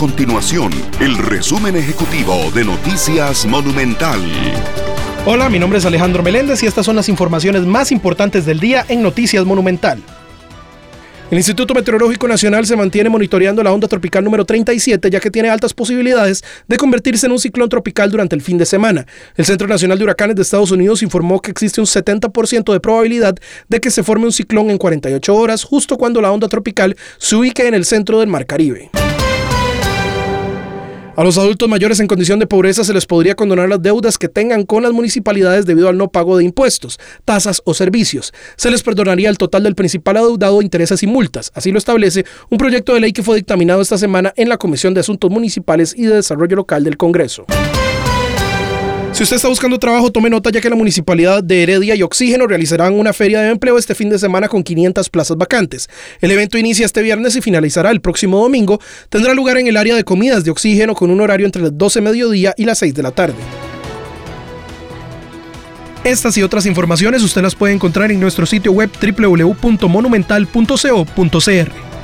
continuación el resumen ejecutivo de Noticias Monumental. Hola, mi nombre es Alejandro Meléndez y estas son las informaciones más importantes del día en Noticias Monumental. El Instituto Meteorológico Nacional se mantiene monitoreando la onda tropical número 37 ya que tiene altas posibilidades de convertirse en un ciclón tropical durante el fin de semana. El Centro Nacional de Huracanes de Estados Unidos informó que existe un 70% de probabilidad de que se forme un ciclón en 48 horas justo cuando la onda tropical se ubique en el centro del Mar Caribe. A los adultos mayores en condición de pobreza se les podría condonar las deudas que tengan con las municipalidades debido al no pago de impuestos, tasas o servicios. Se les perdonaría el total del principal adeudado, intereses y multas. Así lo establece un proyecto de ley que fue dictaminado esta semana en la Comisión de Asuntos Municipales y de Desarrollo Local del Congreso. Si usted está buscando trabajo, tome nota ya que la Municipalidad de Heredia y Oxígeno realizarán una feria de empleo este fin de semana con 500 plazas vacantes. El evento inicia este viernes y finalizará el próximo domingo. Tendrá lugar en el área de comidas de Oxígeno con un horario entre las 12 mediodía y las 6 de la tarde. Estas y otras informaciones usted las puede encontrar en nuestro sitio web www.monumental.co.cr.